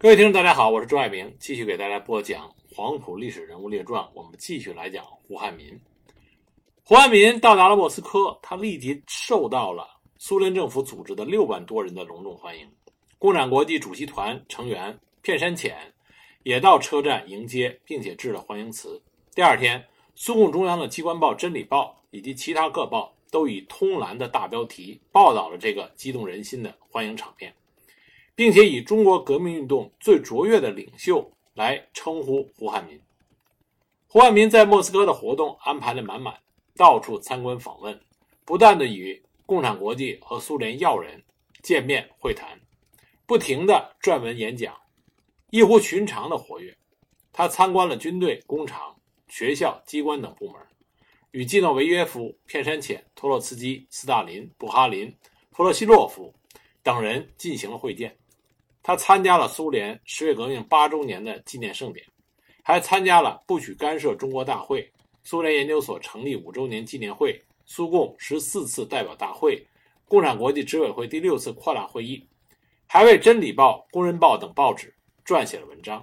各位听众，大家好，我是周爱明，继续给大家播讲《黄埔历史人物列传》。我们继续来讲胡汉民。胡汉民到达了莫斯科，他立即受到了苏联政府组织的六万多人的隆重欢迎。共产国际主席团成员片山浅也到车站迎接，并且致了欢迎词。第二天，苏共中央的机关报《真理报》以及其他各报都以通栏的大标题报道了这个激动人心的欢迎场面。并且以中国革命运动最卓越的领袖来称呼胡汉民。胡汉民在莫斯科的活动安排的满满，到处参观访问，不断的与共产国际和苏联要人见面会谈，不停的撰文演讲，异乎寻常的活跃。他参观了军队、工厂、学校、机关等部门，与季诺维约夫、片山浅、托洛茨基、斯大林、布哈林、弗洛西洛夫等人进行了会见。他参加了苏联十月革命八周年的纪念盛典，还参加了不许干涉中国大会、苏联研究所成立五周年纪念会、苏共十四次代表大会、共产国际执委会第六次扩大会议，还为《真理报》《工人报》等报纸撰写了文章。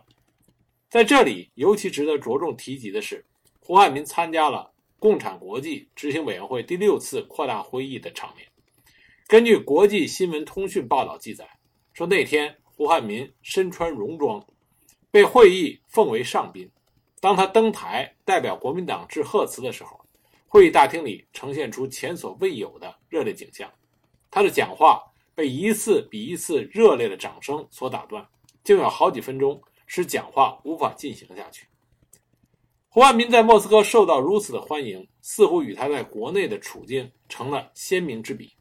在这里，尤其值得着重提及的是，胡汉民参加了共产国际执行委员会第六次扩大会议的场面。根据国际新闻通讯报道记载，说那天。胡汉民身穿戎装，被会议奉为上宾。当他登台代表国民党致贺词的时候，会议大厅里呈现出前所未有的热烈景象。他的讲话被一次比一次热烈的掌声所打断，竟有好几分钟使讲话无法进行下去。胡汉民在莫斯科受到如此的欢迎，似乎与他在国内的处境成了鲜明之比。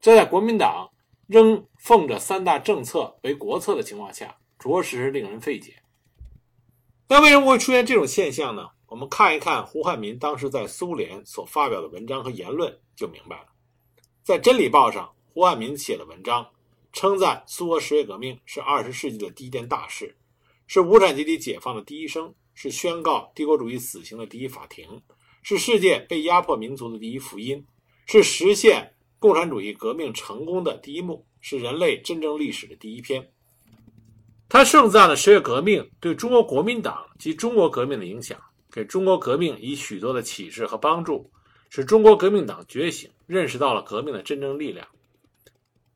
这在国民党。仍奉着三大政策为国策的情况下，着实令人费解。那为什么会出现这种现象呢？我们看一看胡汉民当时在苏联所发表的文章和言论，就明白了。在《真理报》上，胡汉民写了文章，称赞苏俄十月革命是二十世纪的第一件大事，是无产阶级解放的第一声，是宣告帝国主义死刑的第一法庭，是世界被压迫民族的第一福音，是实现。共产主义革命成功的第一幕是人类真正历史的第一篇。他盛赞了十月革命对中国国民党及中国革命的影响，给中国革命以许多的启示和帮助，使中国革命党觉醒，认识到了革命的真正力量。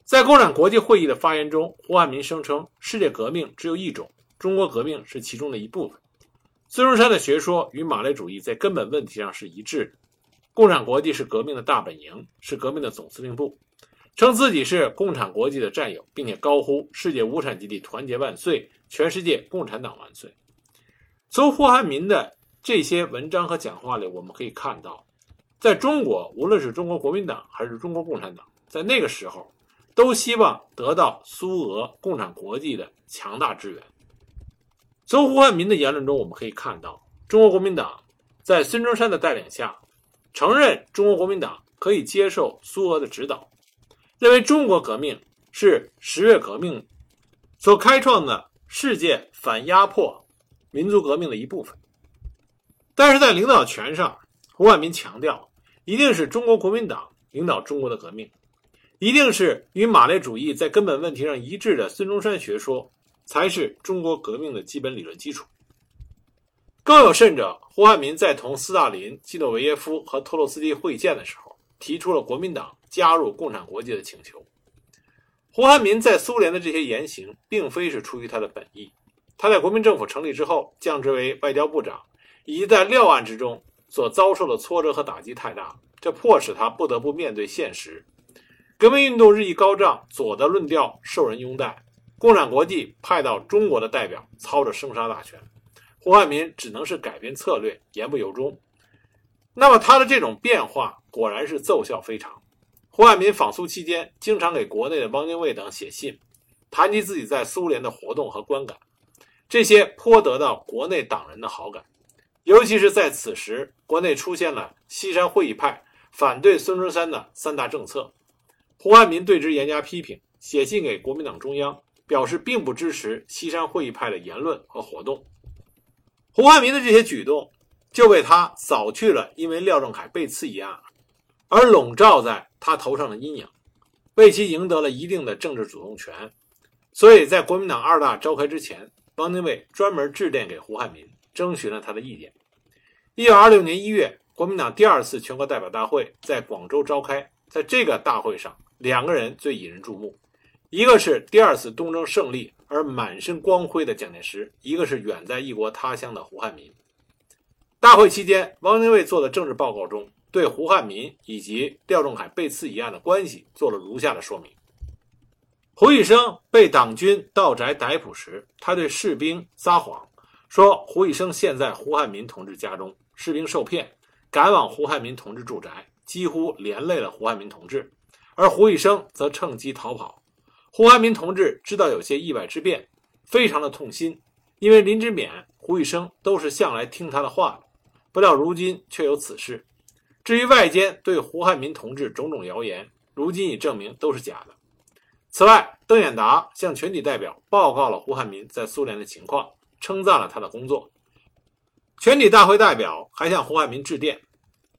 在共产国际会议的发言中，胡汉民声称世界革命只有一种，中国革命是其中的一部分。孙中山的学说与马列主义在根本问题上是一致的。共产国际是革命的大本营，是革命的总司令部，称自己是共产国际的战友，并且高呼“世界无产阶级团结万岁，全世界共产党万岁”。从胡汉民的这些文章和讲话里，我们可以看到，在中国，无论是中国国民党还是中国共产党，在那个时候，都希望得到苏俄共产国际的强大支援。从胡汉民的言论中，我们可以看到，中国国民党在孙中山的带领下。承认中国国民党可以接受苏俄的指导，认为中国革命是十月革命所开创的世界反压迫民族革命的一部分。但是在领导权上，胡汉民强调，一定是中国国民党领导中国的革命，一定是与马列主义在根本问题上一致的孙中山学说，才是中国革命的基本理论基础。更有甚者，胡汉民在同斯大林、基诺维耶夫和托洛斯基会见的时候，提出了国民党加入共产国际的请求。胡汉民在苏联的这些言行，并非是出于他的本意。他在国民政府成立之后降职为外交部长，以及在料案之中所遭受的挫折和打击太大，这迫使他不得不面对现实。革命运动日益高涨，左的论调受人拥戴，共产国际派到中国的代表操着生杀大权。胡汉民只能是改变策略，言不由衷。那么他的这种变化果然是奏效非常。胡汉民访苏期间，经常给国内的汪精卫等写信，谈及自己在苏联的活动和观感，这些颇得到国内党人的好感。尤其是在此时，国内出现了西山会议派反对孙中山的三大政策，胡汉民对之严加批评，写信给国民党中央，表示并不支持西山会议派的言论和活动。胡汉民的这些举动，就为他扫去了因为廖仲恺被刺一案而笼罩在他头上的阴影，为其赢得了一定的政治主动权，所以在国民党二大召开之前，汪精卫专门致电给胡汉民，征询了他的意见。一九二六年一月，国民党第二次全国代表大会在广州召开，在这个大会上，两个人最引人注目，一个是第二次东征胜利而满身光辉的蒋介石，一个是远在异国他乡的胡汉民。大会期间，汪精卫做的政治报告中，对胡汉民以及廖仲恺被刺一案的关系做了如下的说明：胡一生被党军盗宅逮捕时，他对士兵撒谎，说胡一生现在胡汉民同志家中，士兵受骗，赶往胡汉民同志住宅，几乎连累了胡汉民同志，而胡一生则趁机逃跑。胡汉民同志知道有些意外之变，非常的痛心，因为林之勉、胡玉生都是向来听他的话的。不料如今却有此事。至于外间对胡汉民同志种种谣言，如今已证明都是假的。此外，邓演达向全体代表报告了胡汉民在苏联的情况，称赞了他的工作。全体大会代表还向胡汉民致电，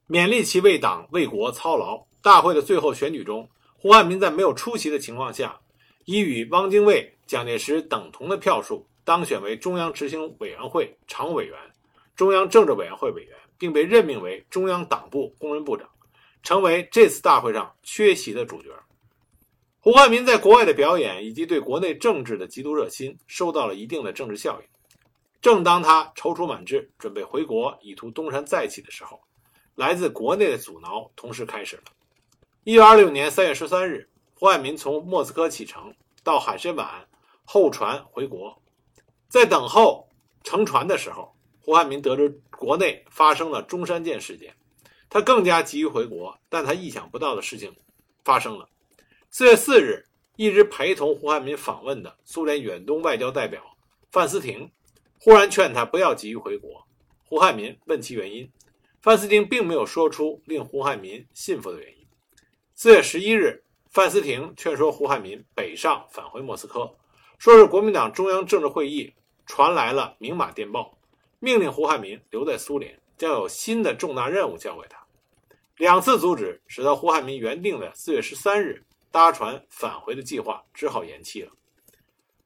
勉励其为党为国操劳。大会的最后选举中，胡汉民在没有出席的情况下，以与汪精卫、蒋介石等同的票数当选为中央执行委员会常务委员。中央政治委员会委员，并被任命为中央党部工人部长，成为这次大会上缺席的主角。胡汉民在国外的表演以及对国内政治的极度热心，受到了一定的政治效应。正当他踌躇满志，准备回国以图东山再起的时候，来自国内的阻挠同时开始了。一九二六年三月十三日，胡汉民从莫斯科启程，到海参崴候船回国，在等候乘船的时候。胡汉民得知国内发生了中山舰事件，他更加急于回国，但他意想不到的事情发生了。四月四日，一直陪同胡汉民访问的苏联远东外交代表范思廷忽然劝他不要急于回国。胡汉民问其原因，范思廷并没有说出令胡汉民信服的原因。四月十一日，范思廷劝说胡汉民北上返回莫斯科，说是国民党中央政治会议传来了明码电报。命令胡汉民留在苏联，将有新的重大任务交给他。两次阻止，使得胡汉民原定的四月十三日搭船返回的计划只好延期了。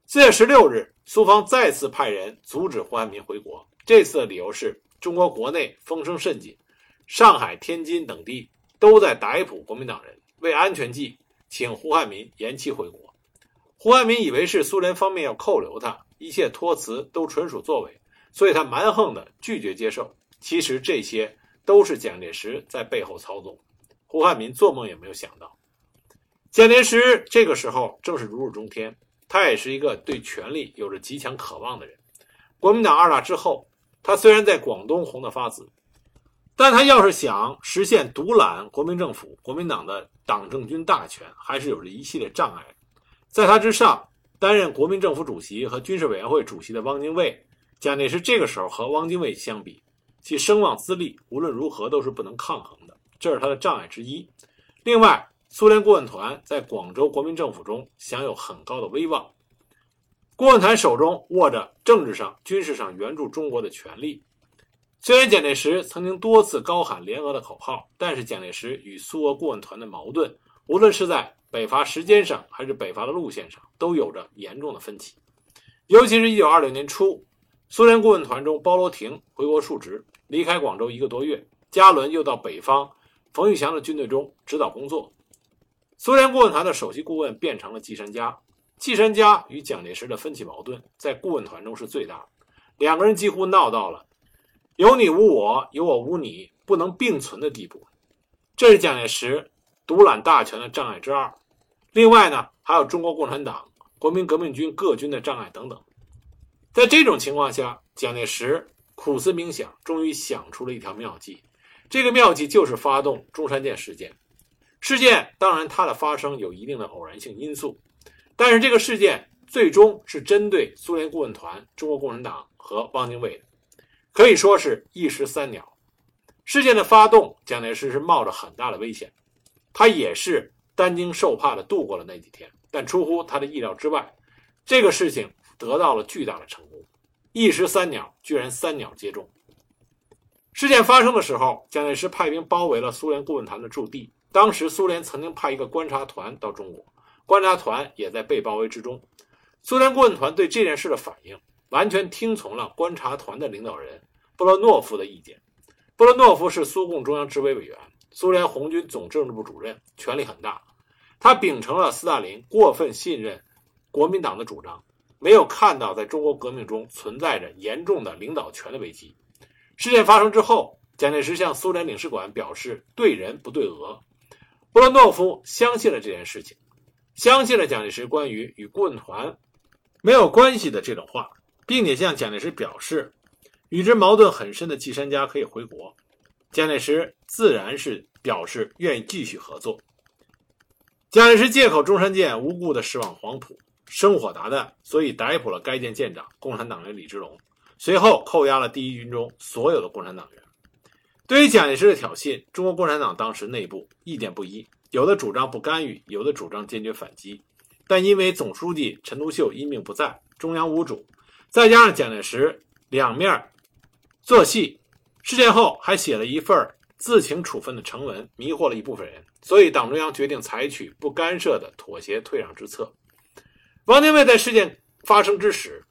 四月十六日，苏方再次派人阻止胡汉民回国，这次的理由是中国国内风声甚紧，上海、天津等地都在逮捕国民党人，为安全计，请胡汉民延期回国。胡汉民以为是苏联方面要扣留他，一切托辞都纯属作伪。所以他蛮横的拒绝接受，其实这些都是蒋介石在背后操纵。胡汉民做梦也没有想到，蒋介石这个时候正是如日中天，他也是一个对权力有着极强渴望的人。国民党二大之后，他虽然在广东红得发紫，但他要是想实现独揽国民政府、国民党的党政军大权，还是有着一系列障碍。在他之上，担任国民政府主席和军事委员会主席的汪精卫。蒋介石这个时候和汪精卫相比，其声望资历无论如何都是不能抗衡的，这是他的障碍之一。另外，苏联顾问团在广州国民政府中享有很高的威望，顾问团手中握着政治上、军事上援助中国的权利。虽然蒋介石曾经多次高喊联俄的口号，但是蒋介石与苏俄顾问团的矛盾，无论是在北伐时间上还是北伐的路线上，都有着严重的分歧。尤其是一九二六年初。苏联顾问团中，包罗廷回国述职，离开广州一个多月。加伦又到北方冯玉祥的军队中指导工作。苏联顾问团的首席顾问变成了季山家。季山家与蒋介石的分歧矛盾在顾问团中是最大的，两个人几乎闹到了有你无我、有我无你不能并存的地步。这是蒋介石独揽大权的障碍之二。另外呢，还有中国共产党、国民革命军各军的障碍等等。在这种情况下，蒋介石苦思冥想，终于想出了一条妙计。这个妙计就是发动中山舰事件。事件当然它的发生有一定的偶然性因素，但是这个事件最终是针对苏联顾问团、中国共产党和汪精卫的，可以说是一石三鸟。事件的发动，蒋介石是冒着很大的危险，他也是担惊受怕的度过了那几天。但出乎他的意料之外，这个事情。得到了巨大的成功，一石三鸟，居然三鸟皆中。事件发生的时候，蒋介石派兵包围了苏联顾问团的驻地。当时，苏联曾经派一个观察团到中国，观察团也在被包围之中。苏联顾问团对这件事的反应，完全听从了观察团的领导人布罗诺夫的意见。布罗诺夫是苏共中央执委委员，苏联红军总政治部主任，权力很大。他秉承了斯大林过分信任国民党的主张，没有看到在中国革命中存在着严重的领导权的危机。事件发生之后，蒋介石向苏联领事馆表示对人不对俄。布罗诺夫相信了这件事情，相信了蒋介石关于与顾问团没有关系的这种话，并且向蒋介石表示，与之矛盾很深的季山家可以回国。蒋介石自然是表示愿意继续合作。蒋介石借口中山舰无故的驶往黄埔，生火达旦，所以逮捕了该舰舰长共产党员李之龙，随后扣押了第一军中所有的共产党员。对于蒋介石的挑衅，中国共产党当时内部意见不一，有的主张不干预，有的主张坚决反击。但因为总书记陈独秀因病不在，中央无主，再加上蒋介石两面做戏，事件后还写了一份自请处分的呈文，迷惑了一部分人。所以，党中央决定采取不干涉的妥协退让之策。汪精卫在事件发生之时，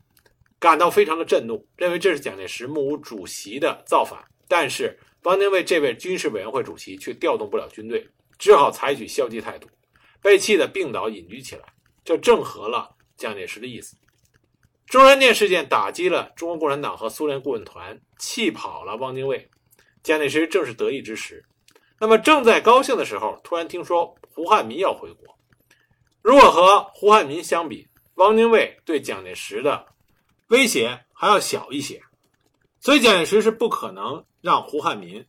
感到非常的震怒，认为这是蒋介石目无主席的造反。但是，汪精卫这位军事委员会主席却调动不了军队，只好采取消极态度，被气得病倒隐居起来。这正合了蒋介石的意思。中山舰事件打击了中国共产党和苏联顾问团，气跑了汪精卫。蒋介石正是得意之时。那么正在高兴的时候，突然听说胡汉民要回国。如果和胡汉民相比，汪精卫对蒋介石的威胁还要小一些，所以蒋介石是不可能让胡汉民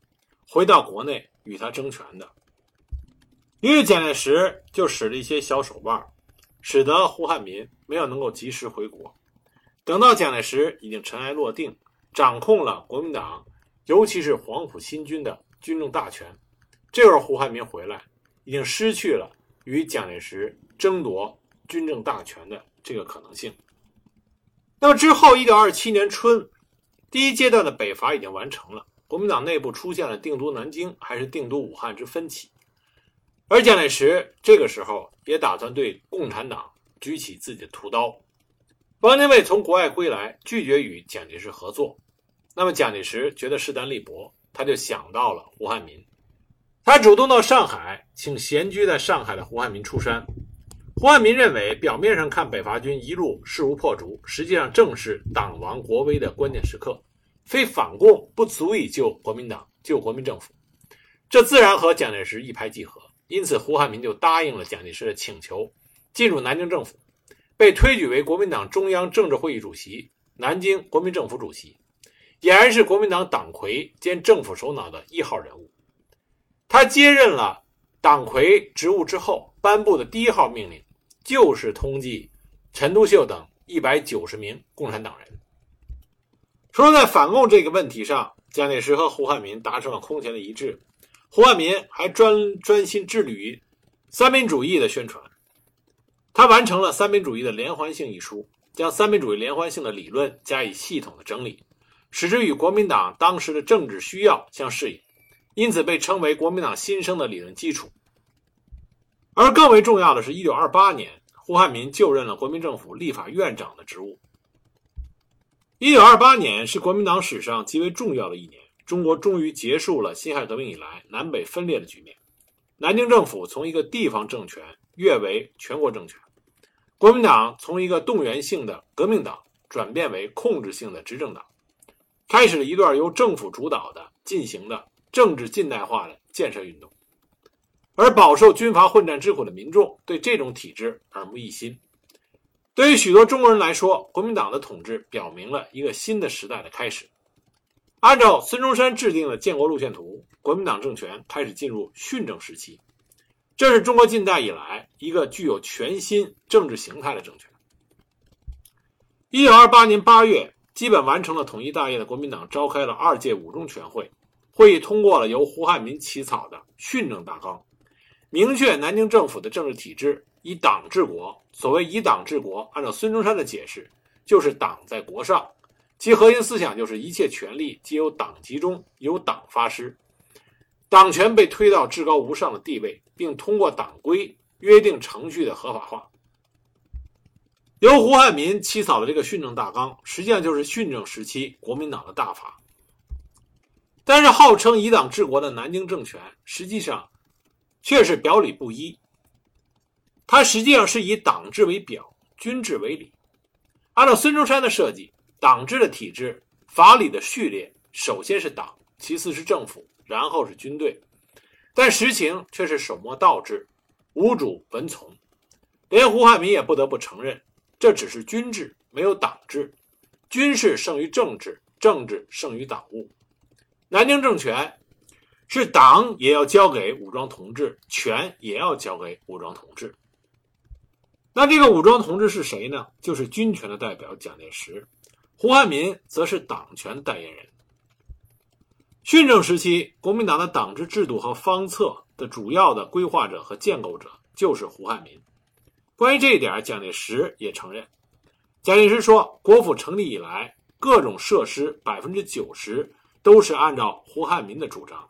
回到国内与他争权的。于是蒋介石就使了一些小手腕，使得胡汉民没有能够及时回国。等到蒋介石已经尘埃落定，掌控了国民党，尤其是黄埔新军的军政大权。这会儿胡汉民回来，已经失去了与蒋介石争夺军政大权的这个可能性。那么之后，一九二七年春，第一阶段的北伐已经完成了，国民党内部出现了定都南京还是定都武汉之分歧。而蒋介石这个时候也打算对共产党举起自己的屠刀。汪精卫从国外归来，拒绝与蒋介石合作。那么蒋介石觉得势单力薄，他就想到了胡汉民。他主动到上海，请闲居在上海的胡汉民出山。胡汉民认为，表面上看北伐军一路势如破竹，实际上正是党亡国危的关键时刻，非反共不足以救国民党、救国民政府。这自然和蒋介石一拍即合，因此胡汉民就答应了蒋介石的请求，进入南京政府，被推举为国民党中央政治会议主席、南京国民政府主席，俨然是国民党党魁兼政府首脑的一号人物。他接任了党魁职务之后，颁布的第一号命令就是通缉陈独秀等一百九十名共产党人。除了在反共这个问题上，蒋介石和胡汉民达成了空前的一致，胡汉民还专专心致力于三民主义的宣传。他完成了《三民主义的连环性》一书，将三民主义连环性的理论加以系统的整理，使之与国民党当时的政治需要相适应。因此被称为国民党新生的理论基础。而更为重要的是，一九二八年，胡汉民就任了国民政府立法院长的职务。一九二八年是国民党史上极为重要的一年，中国终于结束了辛亥革命以来南北分裂的局面，南京政府从一个地方政权跃为全国政权，国民党从一个动员性的革命党转变为控制性的执政党，开始了一段由政府主导的进行的。政治近代化的建设运动，而饱受军阀混战之苦的民众对这种体制耳目一新。对于许多中国人来说，国民党的统治表明了一个新的时代的开始。按照孙中山制定的建国路线图，国民党政权开始进入训政时期，这是中国近代以来一个具有全新政治形态的政权。一九二八年八月，基本完成了统一大业的国民党召开了二届五中全会。会议通过了由胡汉民起草的训政大纲，明确南京政府的政治体制以党治国。所谓以党治国，按照孙中山的解释，就是党在国上，其核心思想就是一切权力皆由党集中，由党发施，党权被推到至高无上的地位，并通过党规约定程序的合法化。由胡汉民起草的这个训政大纲，实际上就是训政时期国民党的大法。但是，号称以党治国的南京政权，实际上却是表里不一。它实际上是以党治为表，军治为里。按照孙中山的设计，党治的体制、法理的序列，首先是党，其次是政府，然后是军队。但实情却是手摸倒置，无主文从。连胡汉民也不得不承认，这只是军制，没有党制。军事胜于政治，政治胜于党务。南京政权是党也要交给武装同志，权也要交给武装同志。那这个武装同志是谁呢？就是军权的代表蒋介石，胡汉民则是党权的代言人。训政时期，国民党的党治制度和方策的主要的规划者和建构者就是胡汉民。关于这一点，蒋介石也承认。蒋介石说，国府成立以来，各种设施百分之九十。都是按照胡汉民的主张。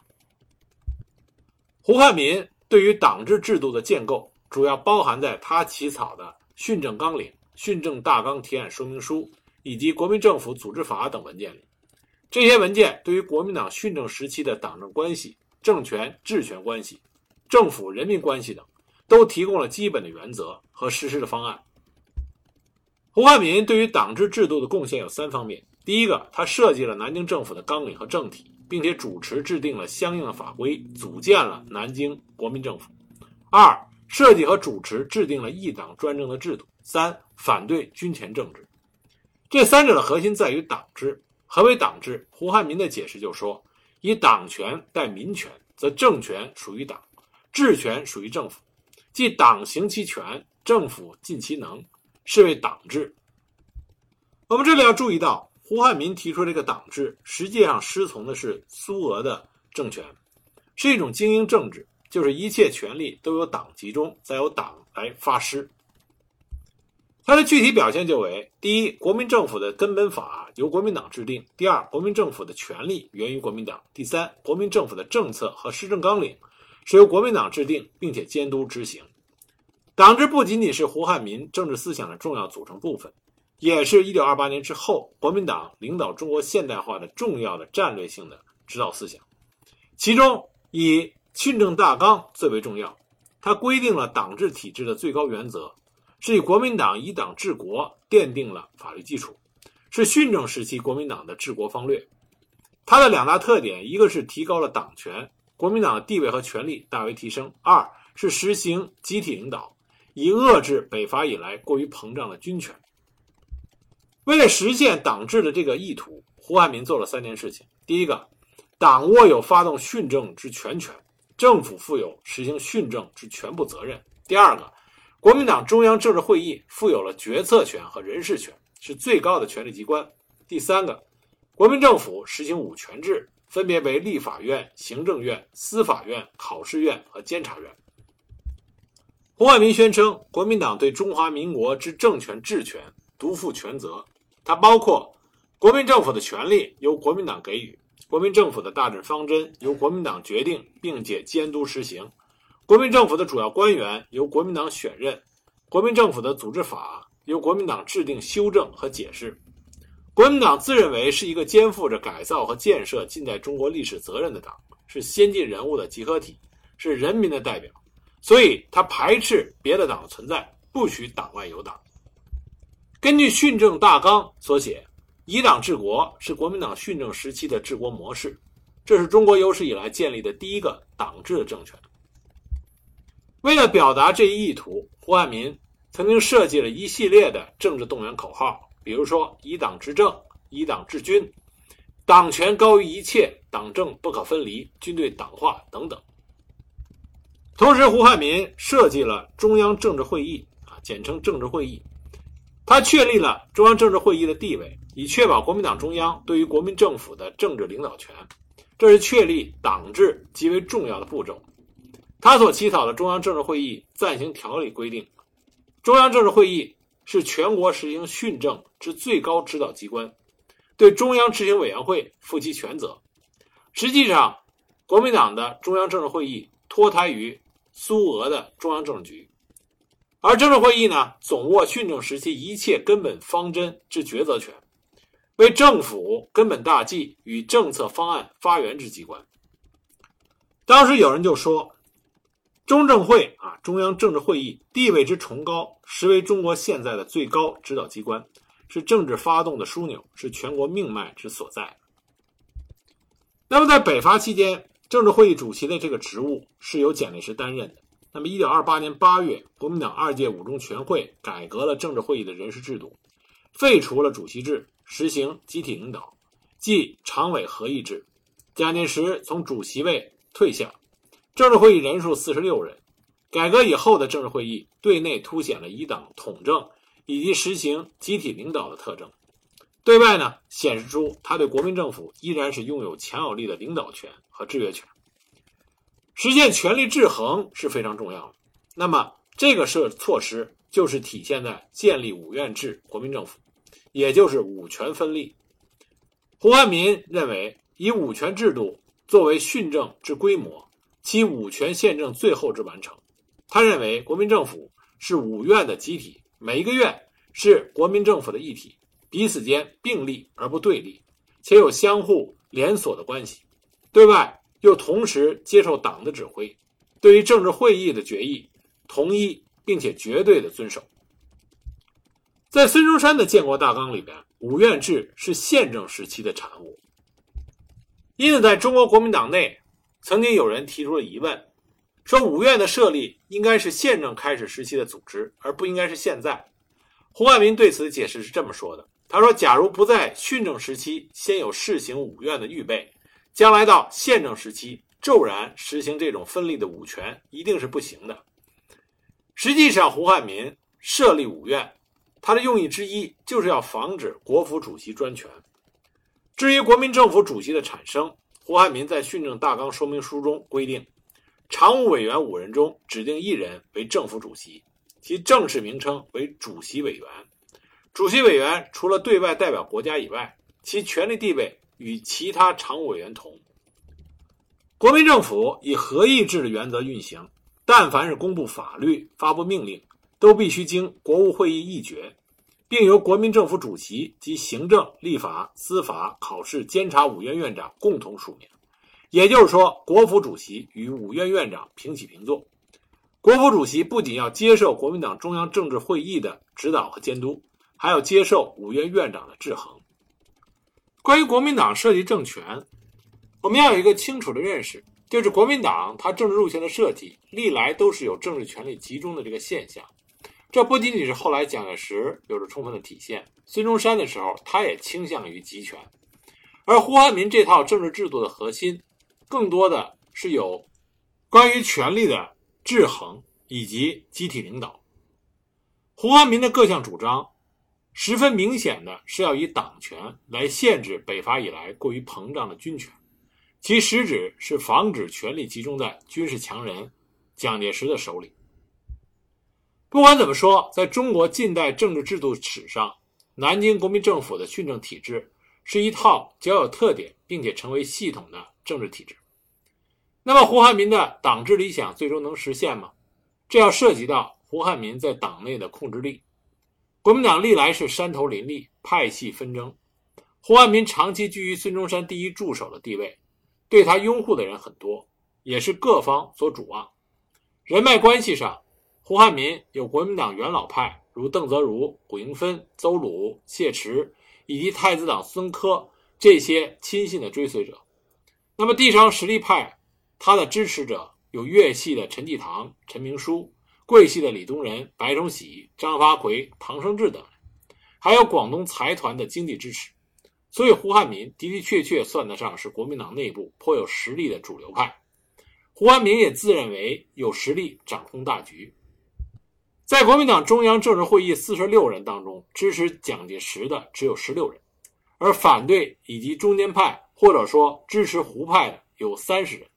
胡汉民对于党治制度的建构，主要包含在他起草的《训政纲领》《训政大纲提案说明书》以及《国民政府组织法》等文件里。这些文件对于国民党训政时期的党政关系、政权治权关系、政府人民关系等，都提供了基本的原则和实施的方案。胡汉民对于党治制度的贡献有三方面。第一个，他设计了南京政府的纲领和政体，并且主持制定了相应的法规，组建了南京国民政府。二，设计和主持制定了一党专政的制度。三，反对军权政治。这三者的核心在于党治。何为党治？胡汉民的解释就说：以党权代民权，则政权属于党，治权属于政府，即党行其权，政府尽其能，是为党治。我们这里要注意到。胡汉民提出这个党制，实际上师从的是苏俄的政权，是一种精英政治，就是一切权力都由党集中，再由党来发施。它的具体表现就为：第一，国民政府的根本法由国民党制定；第二，国民政府的权力源于国民党；第三，国民政府的政策和施政纲领是由国民党制定并且监督执行。党制不仅仅是胡汉民政治思想的重要组成部分。也是一九二八年之后，国民党领导中国现代化的重要的战略性的指导思想。其中以训政大纲最为重要，它规定了党治体制的最高原则，是以国民党以党治国奠定了法律基础，是训政时期国民党的治国方略。它的两大特点，一个是提高了党权，国民党的地位和权力大为提升；二是实行集体领导，以遏制北伐以来过于膨胀的军权。为了实现党治的这个意图，胡汉民做了三件事情：第一个，党握有发动训政之全权，政府负有实行训政之全部责任；第二个，国民党中央政治会议负有了决策权和人事权，是最高的权力机关；第三个，国民政府实行五权制，分别为立法院、行政院、司法院、考试院和监察院。胡汉民宣称，国民党对中华民国之政权治权独负全责。它包括国民政府的权利由国民党给予，国民政府的大政方针由国民党决定并且监督实行，国民政府的主要官员由国民党选任，国民政府的组织法由国民党制定修正和解释。国民党自认为是一个肩负着改造和建设近代中国历史责任的党，是先进人物的集合体，是人民的代表，所以他排斥别的党存在，不许党外有党。根据训政大纲所写，以党治国是国民党训政时期的治国模式，这是中国有史以来建立的第一个党治的政权。为了表达这一意图，胡汉民曾经设计了一系列的政治动员口号，比如说“以党治政”“以党治军”“党权高于一切”“党政不可分离”“军队党化”等等。同时，胡汉民设计了中央政治会议，啊，简称政治会议。他确立了中央政治会议的地位，以确保国民党中央对于国民政府的政治领导权，这是确立党治极为重要的步骤。他所起草的中央政治会议暂行条例规定，中央政治会议是全国实行训政之最高指导机关，对中央执行委员会负其全责。实际上，国民党的中央政治会议脱胎于苏俄的中央政治局。而政治会议呢，总握训政时期一切根本方针之决策权，为政府根本大计与政策方案发源之机关。当时有人就说，中政会啊，中央政治会议地位之崇高，实为中国现在的最高指导机关，是政治发动的枢纽，是全国命脉之所在。那么在北伐期间，政治会议主席的这个职务是由蒋介石担任的。那么，一九二八年八月，国民党二届五中全会改革了政治会议的人事制度，废除了主席制，实行集体领导，即常委合议制。蒋介石从主席位退下，政治会议人数四十六人。改革以后的政治会议，对内凸显了一党统政以及实行集体领导的特征，对外呢，显示出他对国民政府依然是拥有强有力的领导权和制约权。实现权力制衡是非常重要的。那么，这个设措施就是体现在建立五院制国民政府，也就是五权分立。胡汉民认为，以五权制度作为训政之规模，其五权宪政最后之完成。他认为，国民政府是五院的集体，每一个院是国民政府的一体，彼此间并立而不对立，且有相互连锁的关系。对外。又同时接受党的指挥，对于政治会议的决议，同一并且绝对的遵守。在孙中山的建国大纲里边，五院制是宪政时期的产物。因此，在中国国民党内，曾经有人提出了疑问，说五院的设立应该是宪政开始时期的组织，而不应该是现在。胡汉民对此解释是这么说的：“他说，假如不在训政时期先有试行五院的预备。”将来到宪政时期，骤然实行这种分立的五权，一定是不行的。实际上，胡汉民设立五院，他的用意之一就是要防止国府主席专权。至于国民政府主席的产生，胡汉民在训政大纲说明书中规定，常务委员五人中指定一人为政府主席，其正式名称为主席委员。主席委员除了对外代表国家以外，其权力地位。与其他常务委员同，国民政府以合议制的原则运行。但凡是公布法律、发布命令，都必须经国务会议议决，并由国民政府主席及行政、立法、司法、考试、监察五院院长共同署名。也就是说，国府主席与五院院长平起平坐。国府主席不仅要接受国民党中央政治会议的指导和监督，还要接受五院院长的制衡。关于国民党设计政权，我们要有一个清楚的认识，就是国民党它政治路线的设计历来都是有政治权力集中的这个现象。这不仅仅是后来蒋介石有着充分的体现，孙中山的时候他也倾向于集权，而胡汉民这套政治制度的核心，更多的是有关于权力的制衡以及集体领导。胡汉民的各项主张。十分明显的是要以党权来限制北伐以来过于膨胀的军权，其实质是防止权力集中在军事强人蒋介石的手里。不管怎么说，在中国近代政治制度史上，南京国民政府的训政体制是一套较有特点并且成为系统的政治体制。那么，胡汉民的党治理想最终能实现吗？这要涉及到胡汉民在党内的控制力。国民党历来是山头林立，派系纷争。胡汉民长期居于孙中山第一助手的地位，对他拥护的人很多，也是各方所瞩望。人脉关系上，胡汉民有国民党元老派，如邓泽如、古英芬、邹鲁、谢池，以及太子党孙科这些亲信的追随者。那么地上实力派，他的支持者有粤系的陈济棠、陈明书。桂系的李宗仁、白崇禧、张发奎、唐生智等，还有广东财团的经济支持，所以胡汉民的的确确算得上是国民党内部颇有实力的主流派。胡汉民也自认为有实力掌控大局。在国民党中央政治会议四十六人当中，支持蒋介石的只有十六人，而反对以及中间派或者说支持胡派的有三十人。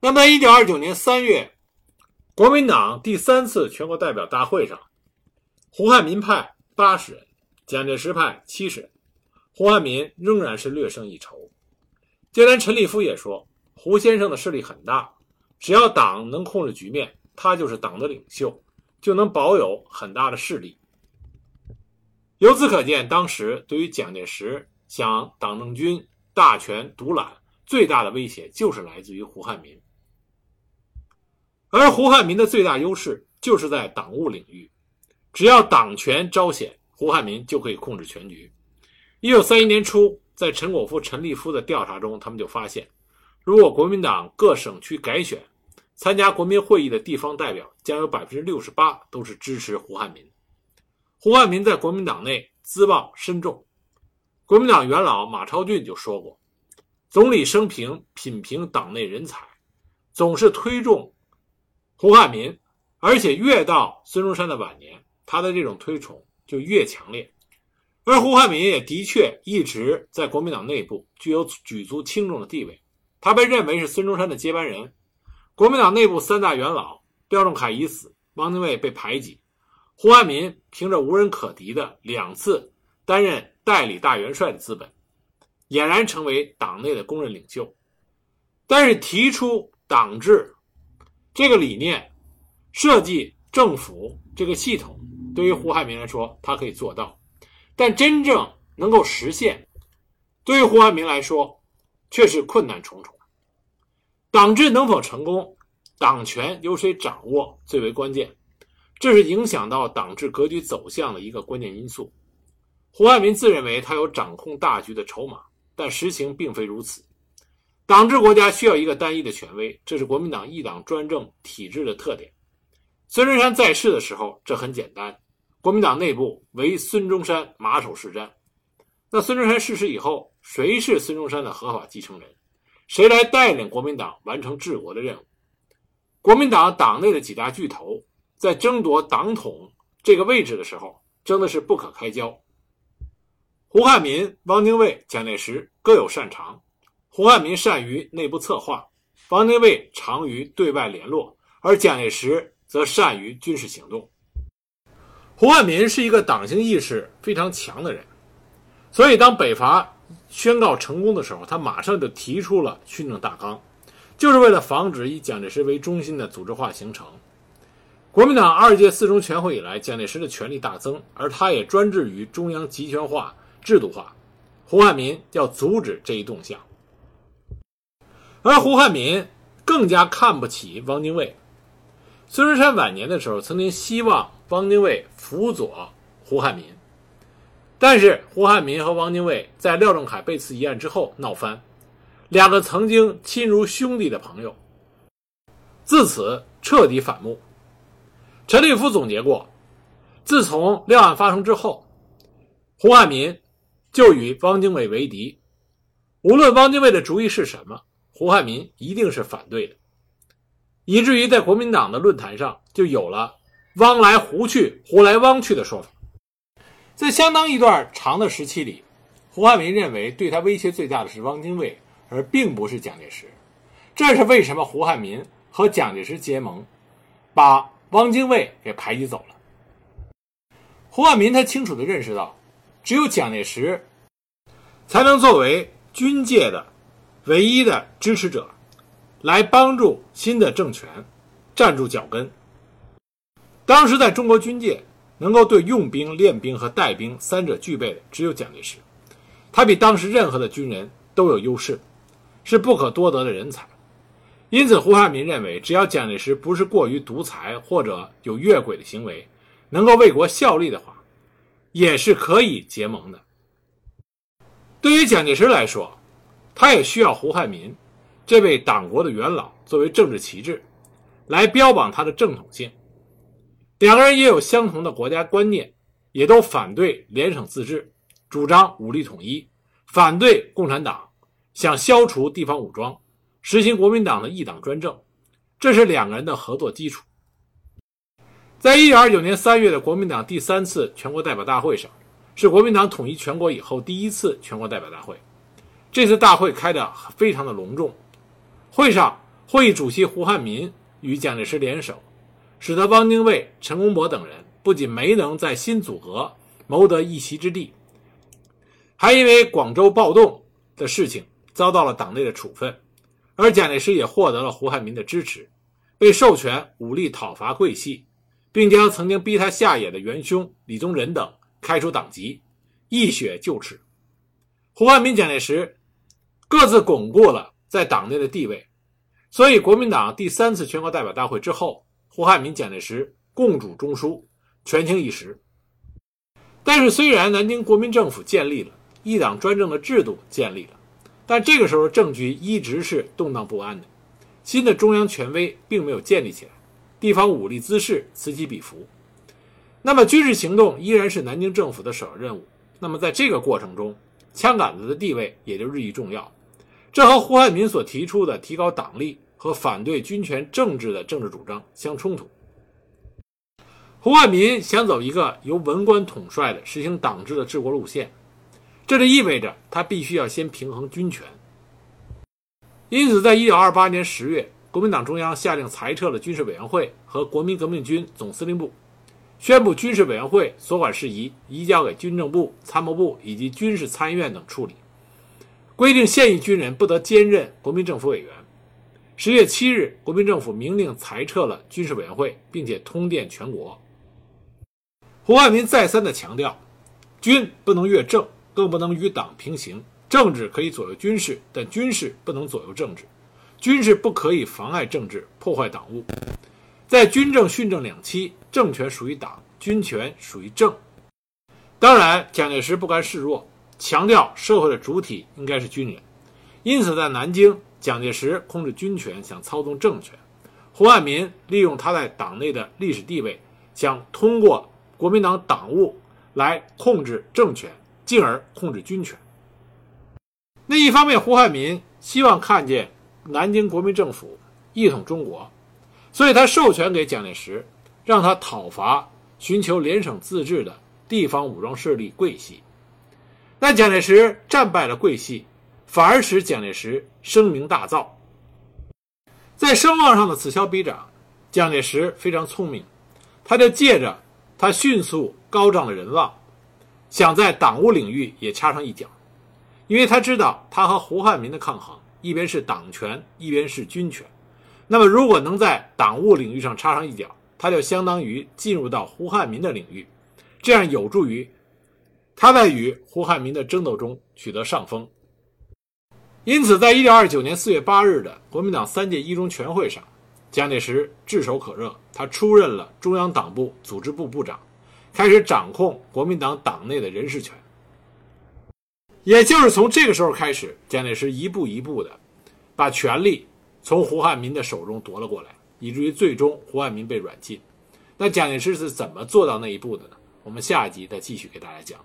那么，一九二九年三月。国民党第三次全国代表大会上，胡汉民派八十人，蒋介石派七十人，胡汉民仍然是略胜一筹。就连陈立夫也说，胡先生的势力很大，只要党能控制局面，他就是党的领袖，就能保有很大的势力。由此可见，当时对于蒋介石想党政军大权独揽，最大的威胁就是来自于胡汉民。而胡汉民的最大优势就是在党务领域，只要党权彰显，胡汉民就可以控制全局。一九三一年初，在陈果夫、陈立夫的调查中，他们就发现，如果国民党各省区改选，参加国民会议的地方代表将有百分之六十八都是支持胡汉民。胡汉民在国民党内资望深重，国民党元老马超俊就说过：“总理生平品评党内人才，总是推重胡汉民，而且越到孙中山的晚年，他的这种推崇就越强烈。而胡汉民也的确一直在国民党内部具有举足轻重的地位，他被认为是孙中山的接班人。国民党内部三大元老廖仲恺已死，汪精卫被排挤。”胡汉民凭着无人可敌的两次担任代理大元帅的资本，俨然成为党内的公认领袖。但是提出党治这个理念，设计政府这个系统，对于胡汉民来说，他可以做到；但真正能够实现，对于胡汉民来说，却是困难重重。党治能否成功，党权由谁掌握最为关键。这是影响到党治格局走向的一个关键因素。胡汉民自认为他有掌控大局的筹码，但实情并非如此。党治国家需要一个单一的权威，这是国民党一党专政体制的特点。孙中山在世的时候，这很简单，国民党内部唯孙中山马首是瞻。那孙中山逝世以后，谁是孙中山的合法继承人？谁来带领国民党完成治国的任务？国民党党内的几大巨头。在争夺党统这个位置的时候，争的是不可开交。胡汉民、汪精卫、蒋介石各有擅长。胡汉民善于内部策划，汪精卫长于对外联络，而蒋介石则善于军事行动。胡汉民是一个党性意识非常强的人，所以当北伐宣告成功的时候，他马上就提出了训政大纲，就是为了防止以蒋介石为中心的组织化形成。国民党二届四中全会以来，蒋介石的权力大增，而他也专制于中央集权化、制度化。胡汉民要阻止这一动向，而胡汉民更加看不起汪精卫。孙中山晚年的时候，曾经希望汪精卫辅佐胡汉民，但是胡汉民和汪精卫在廖仲恺被刺一案之后闹翻，两个曾经亲如兄弟的朋友，自此彻底反目。陈立夫总结过，自从廖案发生之后，胡汉民就与汪精卫为敌。无论汪精卫的主意是什么，胡汉民一定是反对的，以至于在国民党的论坛上就有了“汪来胡去，胡来汪去”的说法。在相当一段长的时期里，胡汉民认为对他威胁最大的是汪精卫，而并不是蒋介石。这是为什么胡汉民和蒋介石结盟，把。汪精卫给排挤走了。胡汉民他清楚地认识到，只有蒋介石才能作为军界的唯一的支持者，来帮助新的政权站住脚跟。当时在中国军界，能够对用兵、练兵和带兵三者具备的，只有蒋介石。他比当时任何的军人都有优势，是不可多得的人才。因此，胡汉民认为，只要蒋介石不是过于独裁或者有越轨的行为，能够为国效力的话，也是可以结盟的。对于蒋介石来说，他也需要胡汉民这位党国的元老作为政治旗帜，来标榜他的正统性。两个人也有相同的国家观念，也都反对联省自治，主张武力统一，反对共产党，想消除地方武装。实行国民党的一党专政，这是两个人的合作基础。在一九二九年三月的国民党第三次全国代表大会上，是国民党统一全国以后第一次全国代表大会。这次大会开得非常的隆重，会上会议主席胡汉民与蒋介石联手，使得汪精卫、陈公博等人不仅没能在新组合谋得一席之地，还因为广州暴动的事情遭到了党内的处分。而蒋介石也获得了胡汉民的支持，被授权武力讨伐桂系，并。将曾经逼他下野的元凶李宗仁等开除党籍，一雪就耻。胡汉民、蒋介石各自巩固了在党内的地位，所以国民党第三次全国代表大会之后，胡汉民、蒋介石共主中枢，权倾一时。但是，虽然南京国民政府建立了一党专政的制度建立了，但这个时候政局一直是动荡不安的，新的中央权威并没有建立起来。地方武力姿势此起彼伏，那么军事行动依然是南京政府的首要任务。那么在这个过程中，枪杆子的地位也就日益重要。这和胡汉民所提出的提高党力和反对军权政治的政治主张相冲突。胡汉民想走一个由文官统帅的实行党制的治国路线，这就意味着他必须要先平衡军权。因此，在一九二八年十月。国民党中央下令裁撤了军事委员会和国民革命军总司令部，宣布军事委员会所管事宜移交给军政部、参谋部以及军事参议院等处理，规定现役军人不得兼任国民政府委员。十月七日，国民政府明令裁撤了军事委员会，并且通电全国。胡汉民再三的强调，军不能越政，更不能与党平行。政治可以左右军事，但军事不能左右政治。军事不可以妨碍政治，破坏党务。在军政、训政两期，政权属于党，军权属于政。当然，蒋介石不甘示弱，强调社会的主体应该是军人。因此，在南京，蒋介石控制军权，想操纵政权；胡汉民利用他在党内的历史地位，想通过国民党党务来控制政权，进而控制军权。那一方面，胡汉民希望看见。南京国民政府一统中国，所以他授权给蒋介石，让他讨伐寻求联省自治的地方武装势力桂系。但蒋介石战败了桂系，反而使蒋介石声名大噪。在声望上的此消彼长，蒋介石非常聪明，他就借着他迅速高涨的人望，想在党务领域也插上一脚，因为他知道他和胡汉民的抗衡。一边是党权，一边是军权，那么如果能在党务领域上插上一脚，他就相当于进入到胡汉民的领域，这样有助于他在与胡汉民的争斗中取得上风。因此，在一九二九年四月八日的国民党三届一中全会上，蒋介石炙手可热，他出任了中央党部组织部部长，开始掌控国民党党内的人事权。也就是从这个时候开始，蒋介石一步一步的把权力从胡汉民的手中夺了过来，以至于最终胡汉民被软禁。那蒋介石是怎么做到那一步的呢？我们下一集再继续给大家讲。